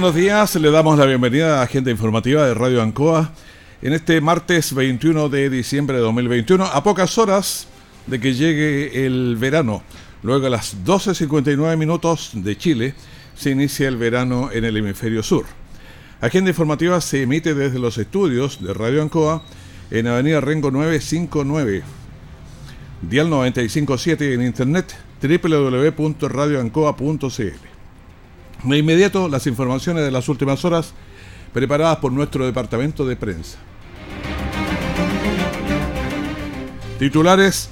Buenos días, le damos la bienvenida a Agenda Informativa de Radio Ancoa en este martes 21 de diciembre de 2021, a pocas horas de que llegue el verano. Luego a las 12.59 minutos de Chile se inicia el verano en el hemisferio sur. Agenda Informativa se emite desde los estudios de Radio Ancoa en Avenida Rengo 959, Dial 957 en internet www.radioancoa.cl. De inmediato, las informaciones de las últimas horas preparadas por nuestro departamento de prensa. Titulares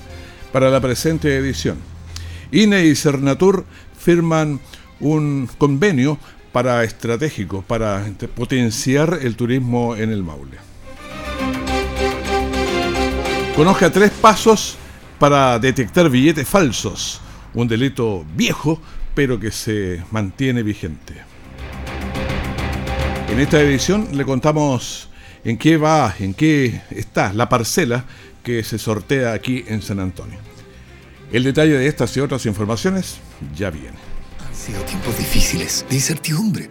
para la presente edición. INE y Cernatur firman un convenio para estratégico para potenciar el turismo en el Maule. Conozca tres pasos para detectar billetes falsos, un delito viejo pero que se mantiene vigente. En esta edición le contamos en qué va, en qué está la parcela que se sortea aquí en San Antonio. El detalle de estas y otras informaciones ya viene sido tiempos difíciles, de incertidumbre,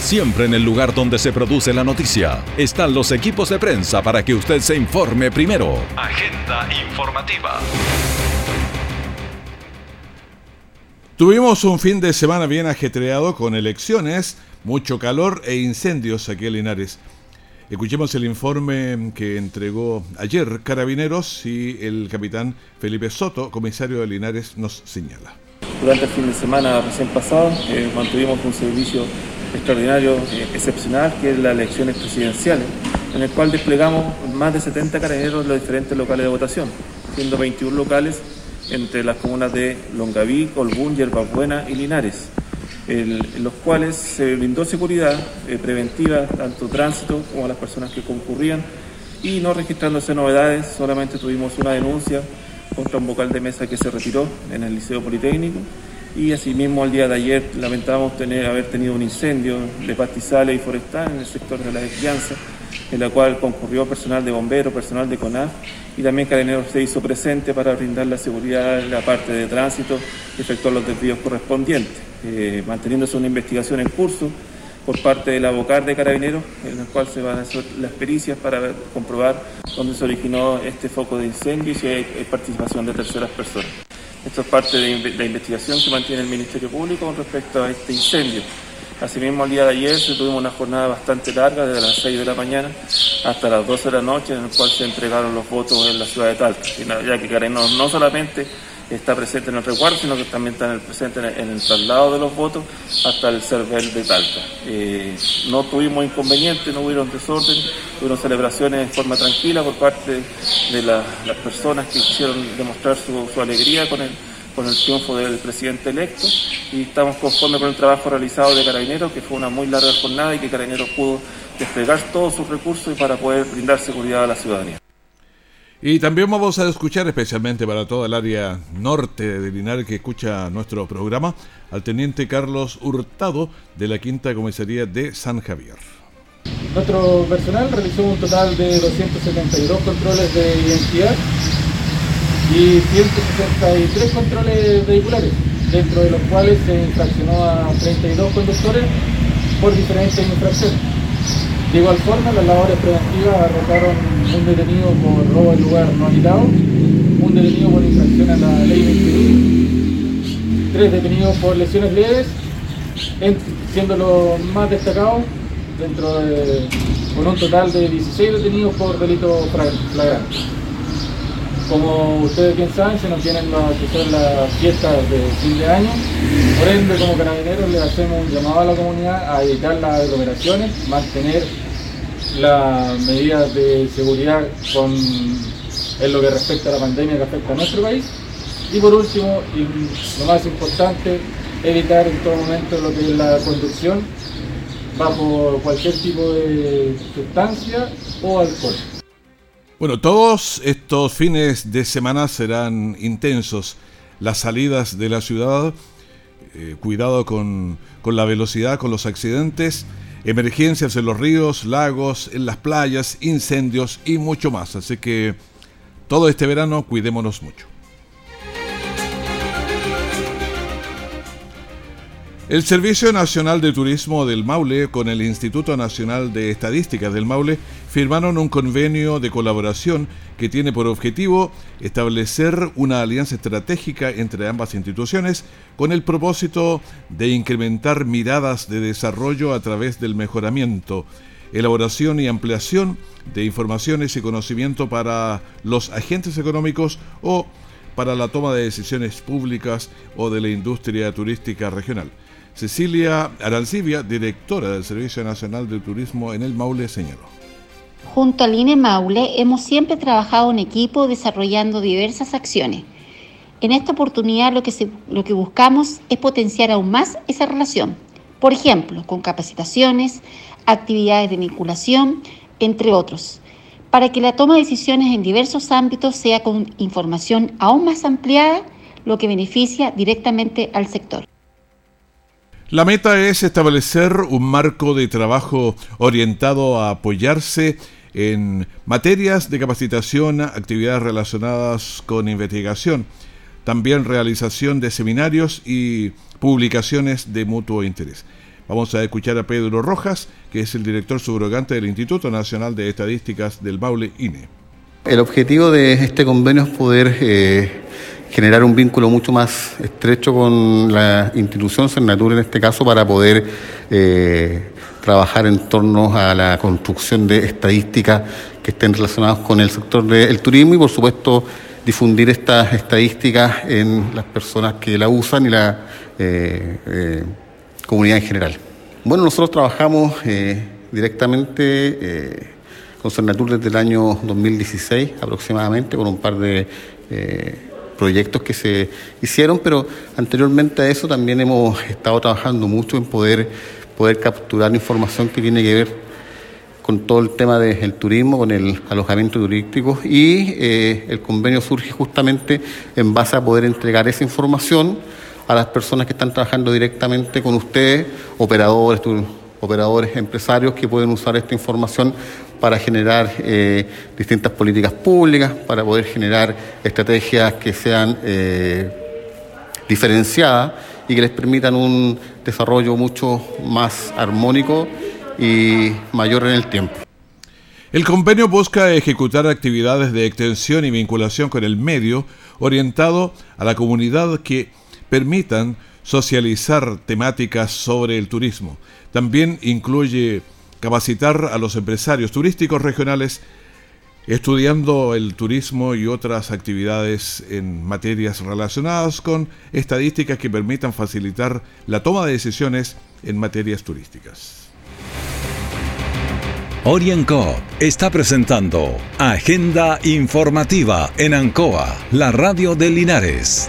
Siempre en el lugar donde se produce la noticia están los equipos de prensa para que usted se informe primero. Agenda informativa. Tuvimos un fin de semana bien ajetreado con elecciones, mucho calor e incendios aquí en Linares. Escuchemos el informe que entregó ayer Carabineros y el capitán Felipe Soto, comisario de Linares, nos señala. Durante el fin de semana recién pasado eh, mantuvimos un servicio extraordinario, eh, excepcional, que es las elecciones presidenciales, en el cual desplegamos más de 70 carabineros en los diferentes locales de votación, siendo 21 locales entre las comunas de Longaví, Colbún, Yerbabuena y Linares en los cuales se brindó seguridad eh, preventiva tanto tránsito como a las personas que concurrían y no registrándose novedades, solamente tuvimos una denuncia contra un vocal de mesa que se retiró en el Liceo Politécnico y asimismo al día de ayer lamentamos tener, haber tenido un incendio de pastizales y forestal en el sector de la desvianza, en la cual concurrió personal de bomberos, personal de CONAF y también Carabineros se hizo presente para brindar la seguridad en la parte de tránsito y efectuar los desvíos correspondientes. Eh, manteniéndose una investigación en curso por parte del abogado de Carabineros, en la cual se van a hacer las pericias para comprobar dónde se originó este foco de incendio y si hay, participación de terceras personas. Esto es parte de la investigación que mantiene el Ministerio Público con respecto a este incendio. Asimismo, el día de ayer tuvimos una jornada bastante larga, desde las 6 de la mañana hasta las 12 de la noche, en la cual se entregaron los votos en la ciudad de Talca, ya que Carabineros no solamente está presente en el resguardo, sino que también está presente en el, traslado de los votos hasta el server de Talca. Eh, no tuvimos inconvenientes, no hubieron desorden, hubieron celebraciones en forma tranquila por parte de las personas que quisieron demostrar su, alegría con el, con el triunfo del presidente electo y estamos conformes con el trabajo realizado de Carabineros, que fue una muy larga jornada y que Carabineros pudo desplegar todos sus recursos para poder brindar seguridad a la ciudadanía. Y también vamos a escuchar, especialmente para toda el área norte de Linares que escucha nuestro programa, al teniente Carlos Hurtado de la Quinta Comisaría de San Javier. Nuestro personal realizó un total de 272 controles de identidad y 163 controles vehiculares, dentro de los cuales se infraccionó a 32 conductores por diferentes infracciones. De igual forma, las labores preventivas arrojaron un detenido por robo de lugar no habitado, un detenido por infracción a la ley 21, tres detenidos por lesiones leves, siendo los más destacados dentro de, con un total de 16 detenidos por delito flagrante. Como ustedes bien saben, se nos vienen las, fiestas de fin de año, por ende como carabineros le hacemos un llamado a la comunidad a evitar las aglomeraciones, mantener las medidas de seguridad con, en lo que respecta a la pandemia que afecta a nuestro país. Y por último, y lo más importante, evitar en todo momento lo que es la conducción bajo cualquier tipo de sustancia o alcohol. Bueno, todos estos fines de semana serán intensos. Las salidas de la ciudad, eh, cuidado con, con la velocidad, con los accidentes, emergencias en los ríos, lagos, en las playas, incendios y mucho más. Así que todo este verano cuidémonos mucho. El Servicio Nacional de Turismo del Maule con el Instituto Nacional de Estadísticas del Maule firmaron un convenio de colaboración que tiene por objetivo establecer una alianza estratégica entre ambas instituciones con el propósito de incrementar miradas de desarrollo a través del mejoramiento, elaboración y ampliación de informaciones y conocimiento para los agentes económicos o para la toma de decisiones públicas o de la industria turística regional. Cecilia Arancibia, directora del Servicio Nacional de Turismo en el Maule, señaló. Junto al INE Maule hemos siempre trabajado en equipo desarrollando diversas acciones. En esta oportunidad lo que, lo que buscamos es potenciar aún más esa relación, por ejemplo, con capacitaciones, actividades de vinculación, entre otros, para que la toma de decisiones en diversos ámbitos sea con información aún más ampliada, lo que beneficia directamente al sector. La meta es establecer un marco de trabajo orientado a apoyarse en materias de capacitación, actividades relacionadas con investigación, también realización de seminarios y publicaciones de mutuo interés. Vamos a escuchar a Pedro Rojas, que es el director subrogante del Instituto Nacional de Estadísticas del Baule INE. El objetivo de este convenio es poder eh, generar un vínculo mucho más estrecho con la institución Cernatur en este caso para poder eh, trabajar en torno a la construcción de estadísticas que estén relacionadas con el sector del turismo y por supuesto difundir estas estadísticas en las personas que la usan y la eh, eh, comunidad en general. Bueno, nosotros trabajamos directamente con Cernatur desde el año 2016 aproximadamente con un par de proyectos que se hicieron, pero anteriormente a eso también hemos estado trabajando mucho en poder, poder capturar información que tiene que ver con todo el tema del turismo, con el alojamiento turístico y eh, el convenio surge justamente en base a poder entregar esa información a las personas que están trabajando directamente con ustedes, operadores, operadores empresarios que pueden usar esta información para generar eh, distintas políticas públicas, para poder generar estrategias que sean eh, diferenciadas y que les permitan un desarrollo mucho más armónico y mayor en el tiempo. El convenio busca ejecutar actividades de extensión y vinculación con el medio orientado a la comunidad que permitan socializar temáticas sobre el turismo. También incluye capacitar a los empresarios turísticos regionales estudiando el turismo y otras actividades en materias relacionadas con estadísticas que permitan facilitar la toma de decisiones en materias turísticas. Orienco está presentando Agenda Informativa en Ancoa, la radio de Linares.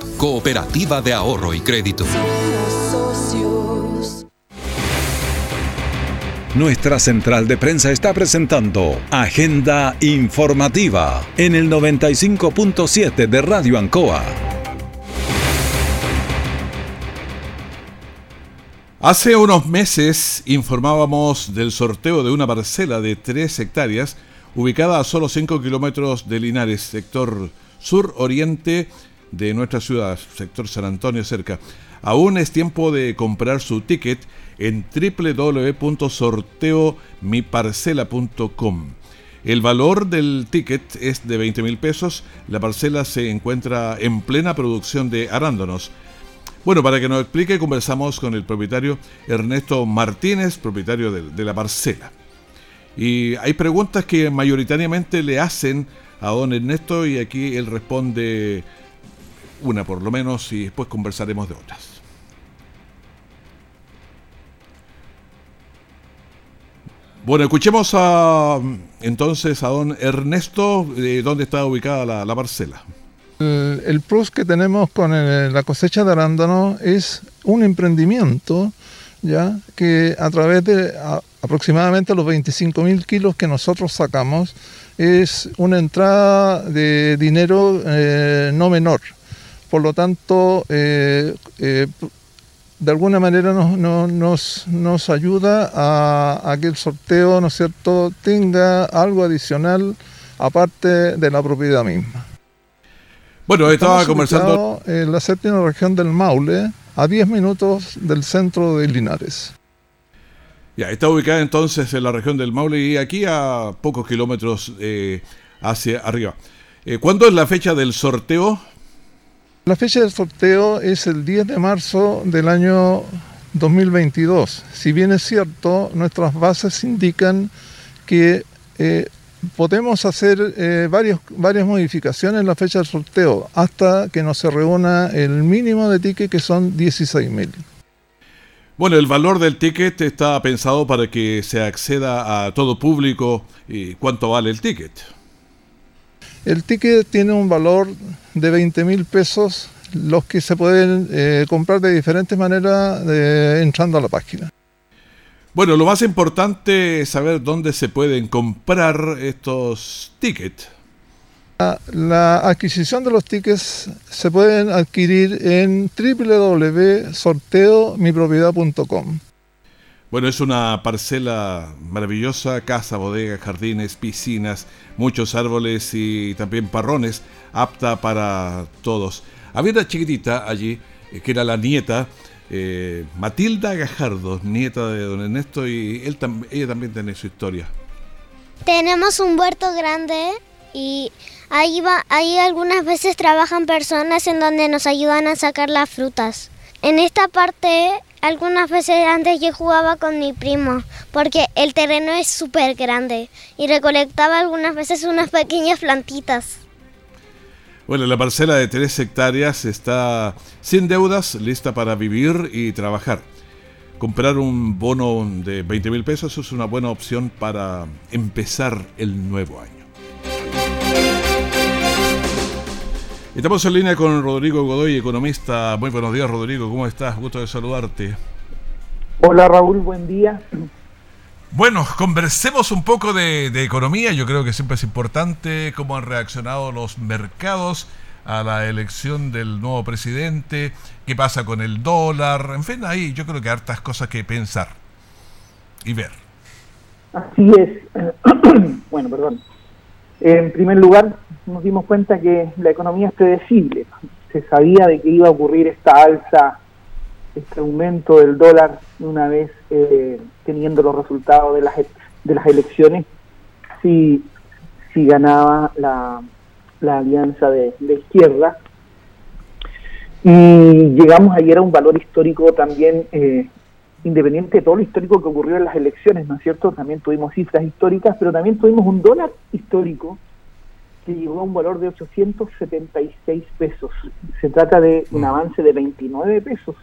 cooperativa de ahorro y crédito. Nuestra central de prensa está presentando Agenda Informativa en el 95.7 de Radio Ancoa. Hace unos meses informábamos del sorteo de una parcela de 3 hectáreas ubicada a solo 5 kilómetros de Linares, sector sur-oriente de nuestra ciudad, sector San Antonio cerca. Aún es tiempo de comprar su ticket en www.sorteomiparcela.com. El valor del ticket es de 20 mil pesos. La parcela se encuentra en plena producción de arándanos. Bueno, para que nos explique, conversamos con el propietario Ernesto Martínez, propietario de, la parcela. Y hay preguntas que mayoritariamente le hacen a don Ernesto y aquí él responde una por lo menos y después conversaremos de otras. Bueno, escuchemos entonces a don Ernesto, eh, dónde está ubicada la parcela. El, plus que tenemos con la cosecha de arándano es un emprendimiento ya que a través de aproximadamente los 25 mil kilos que nosotros sacamos es una entrada de dinero eh, no menor. Por lo tanto, eh, eh, de alguna manera nos, nos, ayuda a, a, que el sorteo, ¿no es cierto?, tenga algo adicional aparte de la propiedad misma. Bueno, estaba conversando. En la séptima región del Maule, a 10 minutos del centro de Linares. Ya, está ubicada entonces en la región del Maule y aquí a pocos kilómetros eh, hacia arriba. Eh, ¿Cuándo es la fecha del sorteo? La fecha del sorteo es el 10 de marzo del año 2022. Si bien es cierto, nuestras bases indican que eh, podemos hacer eh, varios, varias modificaciones en la fecha del sorteo hasta que no se reúna el mínimo de ticket que son 16.000. Bueno, el valor del ticket está pensado para que se acceda a todo público. ¿Y cuánto vale el ticket? El ticket tiene un valor de 20 mil pesos, los que se pueden eh, comprar de diferentes maneras entrando a la página. Bueno, lo más importante es saber dónde se pueden comprar estos tickets. La, adquisición de los tickets se pueden adquirir en www.sorteomipropiedad.com. Bueno, es una parcela maravillosa, casa, bodega, jardines, piscinas, muchos árboles y también parrones, apta para todos. Había una chiquitita allí, eh, que era la nieta eh, Matilda Gajardo, nieta de don Ernesto, y él ella también tiene su historia. Tenemos un huerto grande y ahí, va, ahí algunas veces trabajan personas en donde nos ayudan a sacar las frutas. En esta parte, algunas veces antes yo jugaba con mi primo, porque el terreno es súper grande y recolectaba algunas veces unas pequeñas plantitas. Bueno, la parcela de 3 hectáreas está sin deudas, lista para vivir y trabajar. Comprar un bono de 20 mil pesos es una buena opción para empezar el nuevo año. Estamos en línea con Rodrigo Godoy, economista. Muy buenos días, Rodrigo. ¿Cómo estás? Gusto de saludarte. Hola, Raúl. Buen día. Bueno, conversemos un poco de, economía. Yo creo que siempre es importante cómo han reaccionado los mercados a la elección del nuevo presidente, qué pasa con el dólar, en fin, ahí yo creo que hay hartas cosas que pensar y ver. Así es. bueno, perdón. En primer lugar, nos dimos cuenta que la economía es predecible. Se sabía de que iba a ocurrir esta alza este aumento del dólar una vez eh, teniendo los resultados de las, de las elecciones, si, si ganaba la, la alianza de, izquierda. Y llegamos ayer a un valor histórico también, eh, independiente de todo lo histórico que ocurrió en las elecciones, ¿no es cierto? También tuvimos cifras históricas, pero también tuvimos un dólar histórico que llegó a un valor de 876 pesos. Se trata de un avance de 29 pesos.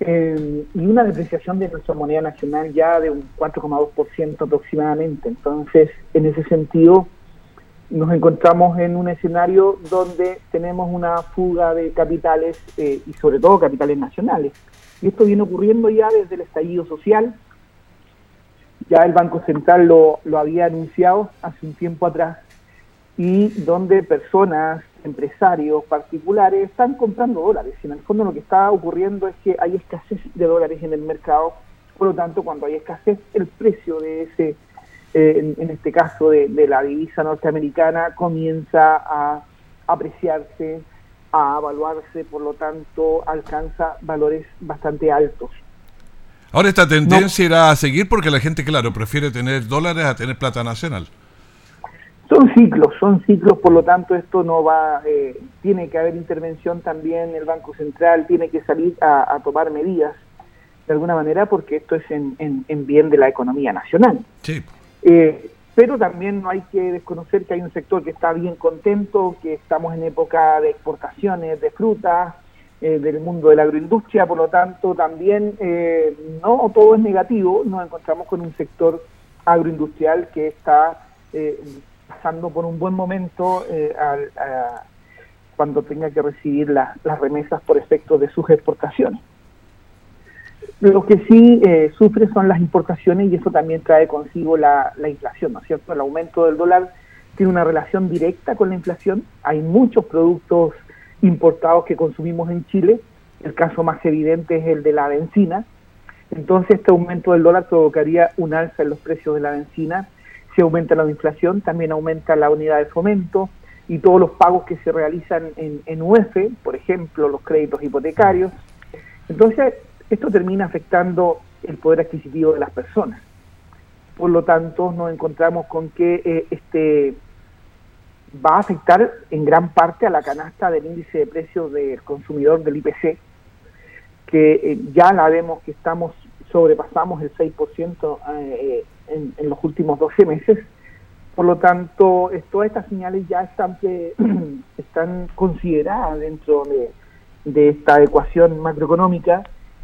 Eh, y una depreciación de nuestra moneda nacional ya de un 4,2% aproximadamente. Entonces, en ese sentido, nos encontramos en un escenario donde tenemos una fuga de capitales eh, y sobre todo capitales nacionales. Y esto viene ocurriendo ya desde el estallido social. Ya el Banco Central lo, lo había anunciado hace un tiempo atrás y donde personas, empresarios particulares están comprando dólares. Y en el fondo lo que está ocurriendo es que hay escasez de dólares en el mercado, por lo tanto cuando hay escasez el precio de ese, eh, en, este caso de, la divisa norteamericana, comienza a apreciarse, a evaluarse, por lo tanto alcanza valores bastante altos. Ahora esta tendencia irá a seguir porque la gente, claro, prefiere tener dólares a tener plata nacional. Son ciclos, son ciclos, por lo tanto esto no va, eh, tiene que haber intervención también, el Banco Central tiene que salir a, tomar medidas de alguna manera porque esto es en, en, bien de la economía nacional. Sí. Eh, pero también no hay que desconocer que hay un sector que está bien contento, que estamos en época de exportaciones de frutas, eh, del mundo de la agroindustria, por lo tanto también no todo es negativo, nos encontramos con un sector agroindustrial que está pasando por un buen momento eh, cuando tenga que recibir las remesas por efecto de sus exportaciones. Lo que sí eh, sufre son las importaciones y eso también trae consigo la, inflación, ¿no es cierto? El aumento del dólar tiene una relación directa con la inflación. Hay muchos productos importados que consumimos en Chile. El caso más evidente es el de la benzina. Entonces, este aumento del dólar provocaría un alza en los precios de la benzina si aumenta la inflación, también aumenta la unidad de fomento y todos los pagos que se realizan en, en UEF, por ejemplo, los créditos hipotecarios. Entonces, esto termina afectando el poder adquisitivo de las personas. Por lo tanto, nos encontramos con que eh, este va a afectar en gran parte a la canasta del índice de precios del consumidor del IPC, que eh, ya la vemos que estamos sobrepasamos el 6% eh, en, en, los últimos 12 meses. Por lo tanto, todas estas señales ya están, están consideradas dentro de, de esta ecuación macroeconómica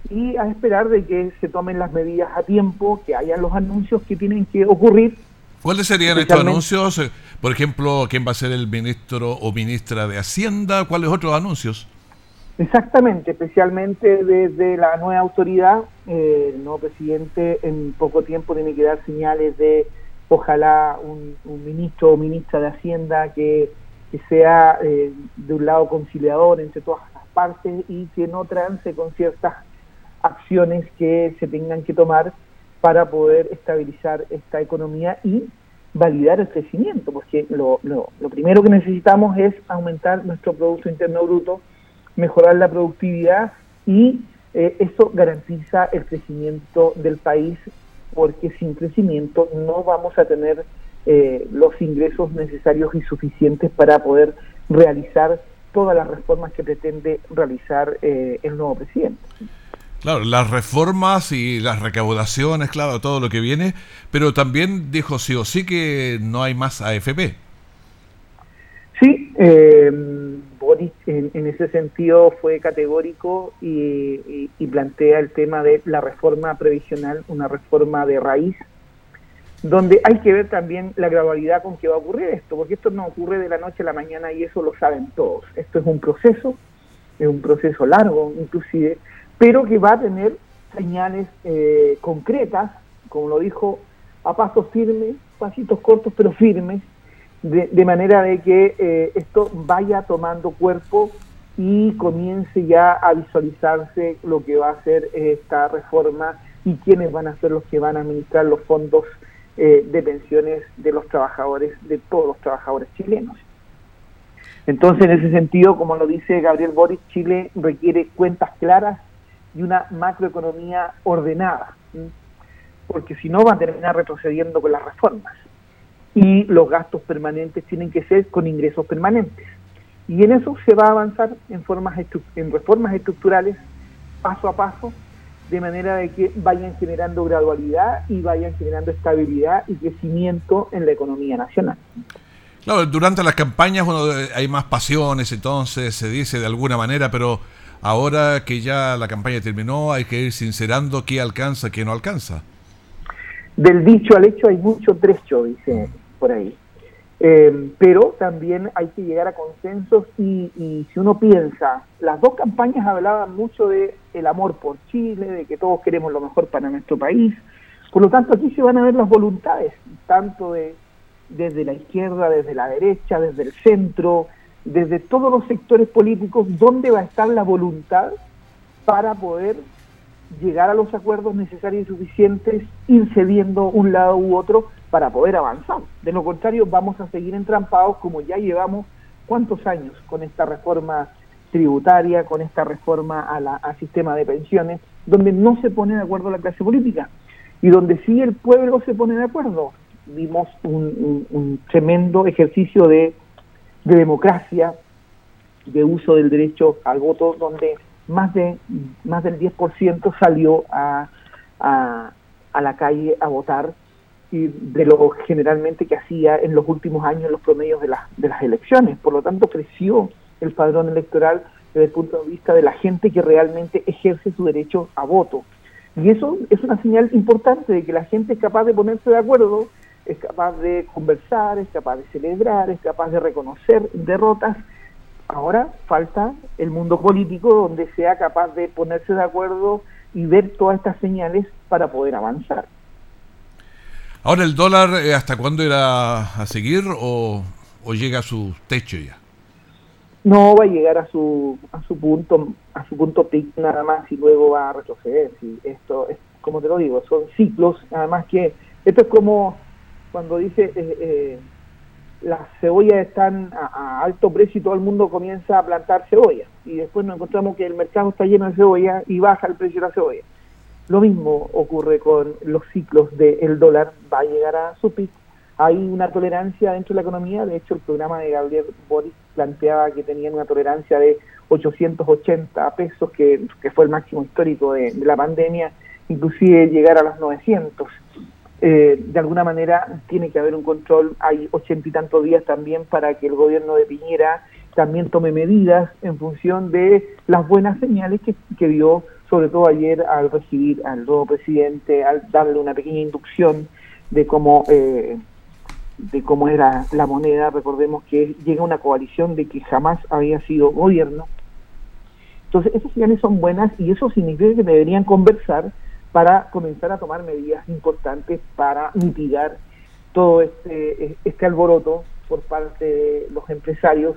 y a esperar de que se tomen las medidas a tiempo, que hayan los anuncios que tienen que ocurrir. ¿Cuáles serían estos anuncios? Eh, por ejemplo, ¿quién va a ser el ministro o ministra de Hacienda? ¿Cuáles otros anuncios? Exactamente, especialmente desde la nueva autoridad, eh, el nuevo presidente en poco tiempo tiene que dar señales de ojalá un, ministro o ministra de Hacienda que, sea eh, de un lado conciliador entre todas las partes y que no trance con ciertas acciones que se tengan que tomar para poder estabilizar esta economía y validar el crecimiento, porque lo, lo, lo primero que necesitamos es aumentar nuestro Producto Interno Bruto mejorar la productividad y eh, eso garantiza el crecimiento del país porque sin crecimiento no vamos a tener eh, los ingresos necesarios y suficientes para poder realizar todas las reformas que pretende realizar eh, el nuevo presidente. Claro, las reformas y las recaudaciones, claro, todo lo que viene, pero también dijo sí o sí que no hay más AFP. Sí, eh, Boris en, ese sentido fue categórico y, plantea el tema de la reforma previsional, una reforma de raíz, donde hay que ver también la gradualidad con que va a ocurrir esto, porque esto no ocurre de la noche a la mañana y eso lo saben todos. Esto es un proceso, es un proceso largo inclusive, pero que va a tener señales eh, concretas, como lo dijo, a pasos firmes, pasitos cortos pero firmes, de, manera de que eh, esto vaya tomando cuerpo y comience ya a visualizarse lo que va a ser esta reforma y quiénes van a ser los que van a administrar los fondos eh, de pensiones de los trabajadores, de todos los trabajadores chilenos. Entonces, en ese sentido, como lo dice Gabriel Boris, Chile requiere cuentas claras y una macroeconomía ordenada, porque si no va a terminar retrocediendo con las reformas y los gastos permanentes tienen que ser con ingresos permanentes. Y en eso se va a avanzar en, formas en reformas estructurales paso a paso, de manera de que vayan generando gradualidad y vayan generando estabilidad y crecimiento en la economía nacional. Claro, durante las campañas bueno, hay más pasiones, entonces se dice de alguna manera, pero ahora que ya la campaña terminó, hay que ir sincerando qué alcanza, qué no alcanza. Del dicho al hecho hay mucho trecho, dice por ahí. Eh, pero también hay que llegar a consensos y, y, si uno piensa, las dos campañas hablaban mucho de el amor por Chile, de que todos queremos lo mejor para nuestro país. Por lo tanto, aquí se van a ver las voluntades, tanto de desde la izquierda, desde la derecha, desde el centro, desde todos los sectores políticos, dónde va a estar la voluntad para poder llegar a los acuerdos necesarios y suficientes, ir cediendo un lado u otro para poder avanzar. De lo contrario, vamos a seguir entrampados como ya llevamos cuántos años con esta reforma tributaria, con esta reforma a al sistema de pensiones, donde no se pone de acuerdo la clase política y donde sí el pueblo se pone de acuerdo. Vimos un, tremendo ejercicio de democracia, de uso del derecho al voto, donde más de más del 10% salió a, a, la calle a votar y de lo generalmente que hacía en los últimos años en los promedios de, las de las elecciones. Por lo tanto, creció el padrón electoral desde el punto de vista de la gente que realmente ejerce su derecho a voto. Y eso es una señal importante de que la gente es capaz de ponerse de acuerdo, es capaz de conversar, es capaz de celebrar, es capaz de reconocer derrotas Ahora falta el mundo político donde sea capaz de ponerse de acuerdo y ver todas estas señales para poder avanzar. Ahora el dólar, eh, ¿hasta cuándo irá a seguir o, llega a su techo ya? No va a llegar a su a su punto a su punto pic nada más y luego va a retroceder. Si esto es como te lo digo, son ciclos. Además que esto es como cuando dice eh, eh, las cebollas están a, alto precio y todo el mundo comienza a plantar cebolla. Y después nos encontramos que el mercado está lleno de cebolla y baja el precio de la cebolla. Lo mismo ocurre con los ciclos del dólar, va a llegar a su pico. Hay una tolerancia dentro de la economía, de hecho el programa de Gabriel Boris planteaba que tenían una tolerancia de 880 pesos, que, fue el máximo histórico de, de la pandemia, inclusive llegar a los 900 eh, de alguna manera tiene que haber un control. Hay ochenta y tantos días también para que el gobierno de Piñera también tome medidas en función de las buenas señales que, que dio, sobre todo ayer al recibir al nuevo presidente, al darle una pequeña inducción de cómo eh, de cómo era la moneda. Recordemos que llega una coalición de que jamás había sido gobierno. Entonces, esas señales son buenas y eso significa que deberían conversar para comenzar a tomar medidas importantes para mitigar todo este, este alboroto por parte de los empresarios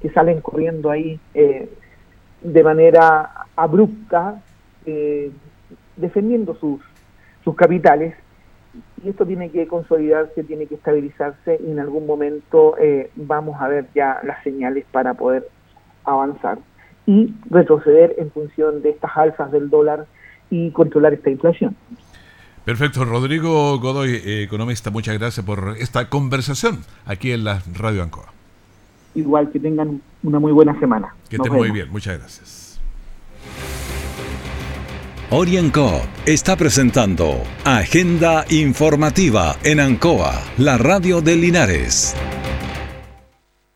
que salen corriendo ahí eh, de manera abrupta, eh, defendiendo sus, sus capitales. Y esto tiene que consolidarse, tiene que estabilizarse y en algún momento eh, vamos a ver ya las señales para poder avanzar y retroceder en función de estas alzas del dólar y controlar esta inflación. Perfecto, Rodrigo Godoy, eh, economista, muchas gracias por esta conversación aquí en la Radio Ancoa. Igual que tengan una muy buena semana. Que estén muy bien, muchas gracias. Orienco está presentando Agenda Informativa en Ancoa, la radio de Linares.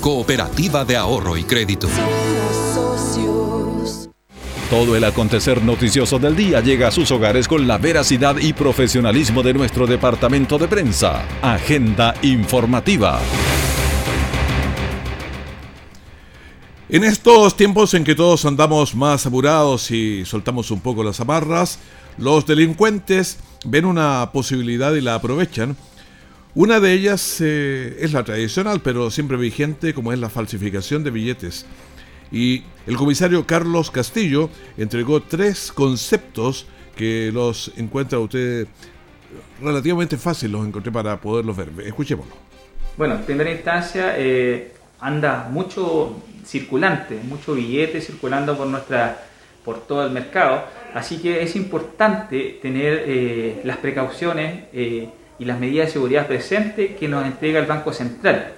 cooperativa de ahorro y crédito. Todo el acontecer noticioso del día llega a sus hogares con la veracidad y profesionalismo de nuestro departamento de prensa. Agenda informativa. En estos tiempos en que todos andamos más apurados y soltamos un poco las amarras, los delincuentes ven una posibilidad y la aprovechan. Una de ellas eh, es la tradicional, pero siempre vigente, como es la falsificación de billetes. y el comisario Carlos Castillo entregó tres conceptos que los encuentra usted relativamente fácil, los encontré para poderlos ver. Escuchémoslo. Bueno, en primera instancia eh, anda mucho circulante, mucho billete circulando por nuestra por todo el mercado, así que es importante tener eh, las precauciones eh, y las medidas de seguridad presentes que nos entrega el Banco Central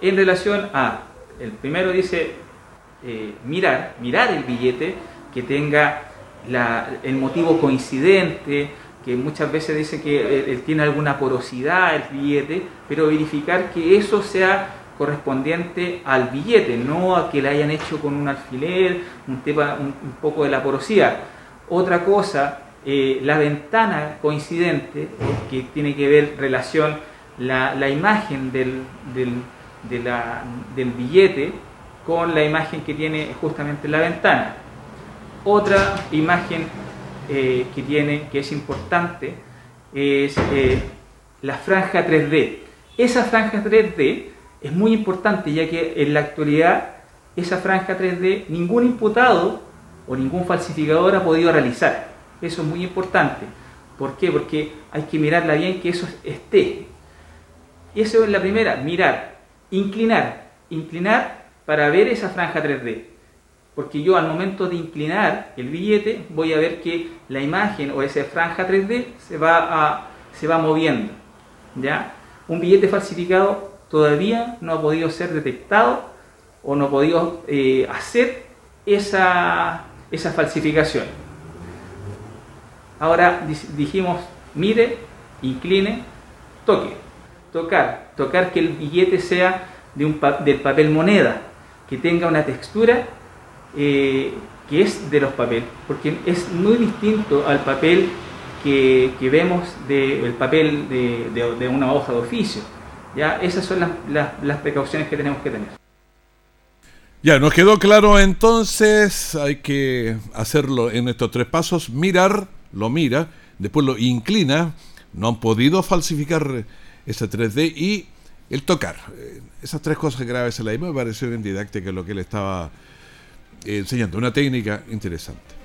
en relación a, el primero dice eh, mirar, mirar el billete que tenga el motivo coincidente, que muchas veces dice que él tiene alguna porosidad el billete, pero verificar que eso sea correspondiente al billete, no a que le hayan hecho con un alfiler, un, tema, un, poco de la porosidad. Otra cosa, eh, la ventana coincidente, que tiene que ver relación la, la imagen del, del, del billete con la imagen que tiene justamente la ventana. Otra imagen eh, que tiene, que es importante, es eh, la franja 3D. Esa franja 3D es muy importante ya que en la actualidad esa franja 3D ningún imputado o ningún falsificador ha podido realizar. Eso es muy importante. ¿Por qué? Porque hay que mirarla bien que eso esté. Eso es la primera, mirar, inclinar, inclinar para ver esa franja 3D. Porque yo al momento de inclinar el billete voy a ver que la imagen o esa franja 3D se va, se va moviendo. ¿ya? Un billete falsificado todavía no ha podido ser detectado o no ha podido eh, hacer esa, esa falsificación. Ahora dijimos, mire, incline, toque, tocar, tocar que el billete sea de un del papel moneda, que tenga una textura eh, que es de los papeles, porque es muy distinto al papel que, vemos del papel de una hoja de oficio ¿ya? Esas son las, precauciones que tenemos que tener. Ya, nos quedó claro entonces, hay que hacerlo en estos tres pasos, mirar, lo mira, después lo inclina, no han podido falsificar ese 3D y el tocar. Eh, esas tres cosas graves en la me pareció bien didáctica lo que él estaba enseñando, una técnica interesante.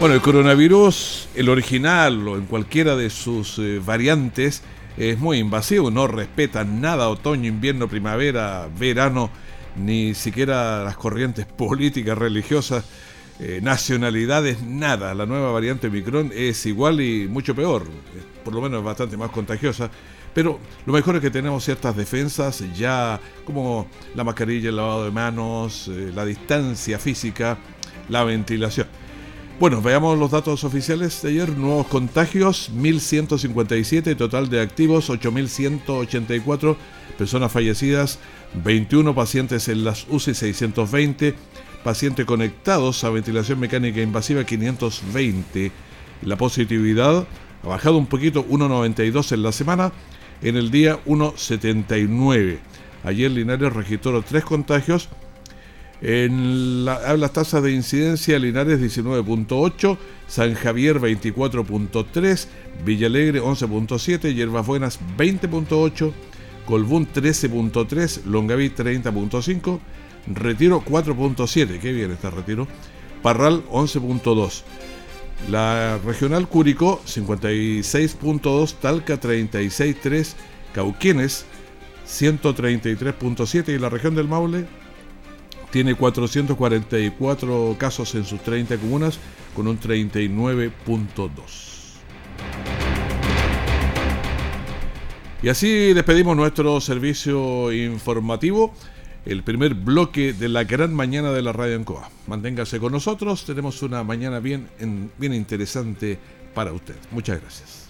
Bueno, el coronavirus, el original o en cualquiera de sus eh, variantes, es muy invasivo, no respeta nada otoño, invierno, primavera, verano, ni siquiera las corrientes políticas, religiosas, eh, nacionalidades, nada. La nueva variante Micron es igual y mucho peor, por lo menos bastante más contagiosa. Pero lo mejor es que tenemos ciertas defensas ya como la mascarilla, el lavado de manos, eh, la distancia física, la ventilación. Bueno, veamos los datos oficiales de ayer. Nuevos contagios, 1.157, total de activos, 8.184, personas fallecidas, 21 pacientes en las UCI, 620, pacientes conectados a ventilación mecánica invasiva, 520. La positividad ha bajado un poquito, 1,92 en la semana, en el día 1,79. Ayer Linares registró tres contagios, en las tasas de incidencia, Linares 19.8, San Javier 24.3, Villalegre 11.7, Hierbas Buenas 20.8, Colbún 13.3, Longaví 30.5, Retiro 4.7, qué bien está Retiro, Parral 11.2. La regional Curicó 56.2, Talca 36.3, Cauquienes 133.7 y la región del Maule tiene 444 casos en sus 30 comunas con un 39.2. Y así despedimos nuestro servicio informativo, el primer bloque de la gran mañana de la radio Encoa. Manténgase con nosotros, tenemos una mañana bien, bien interesante para usted. Muchas gracias.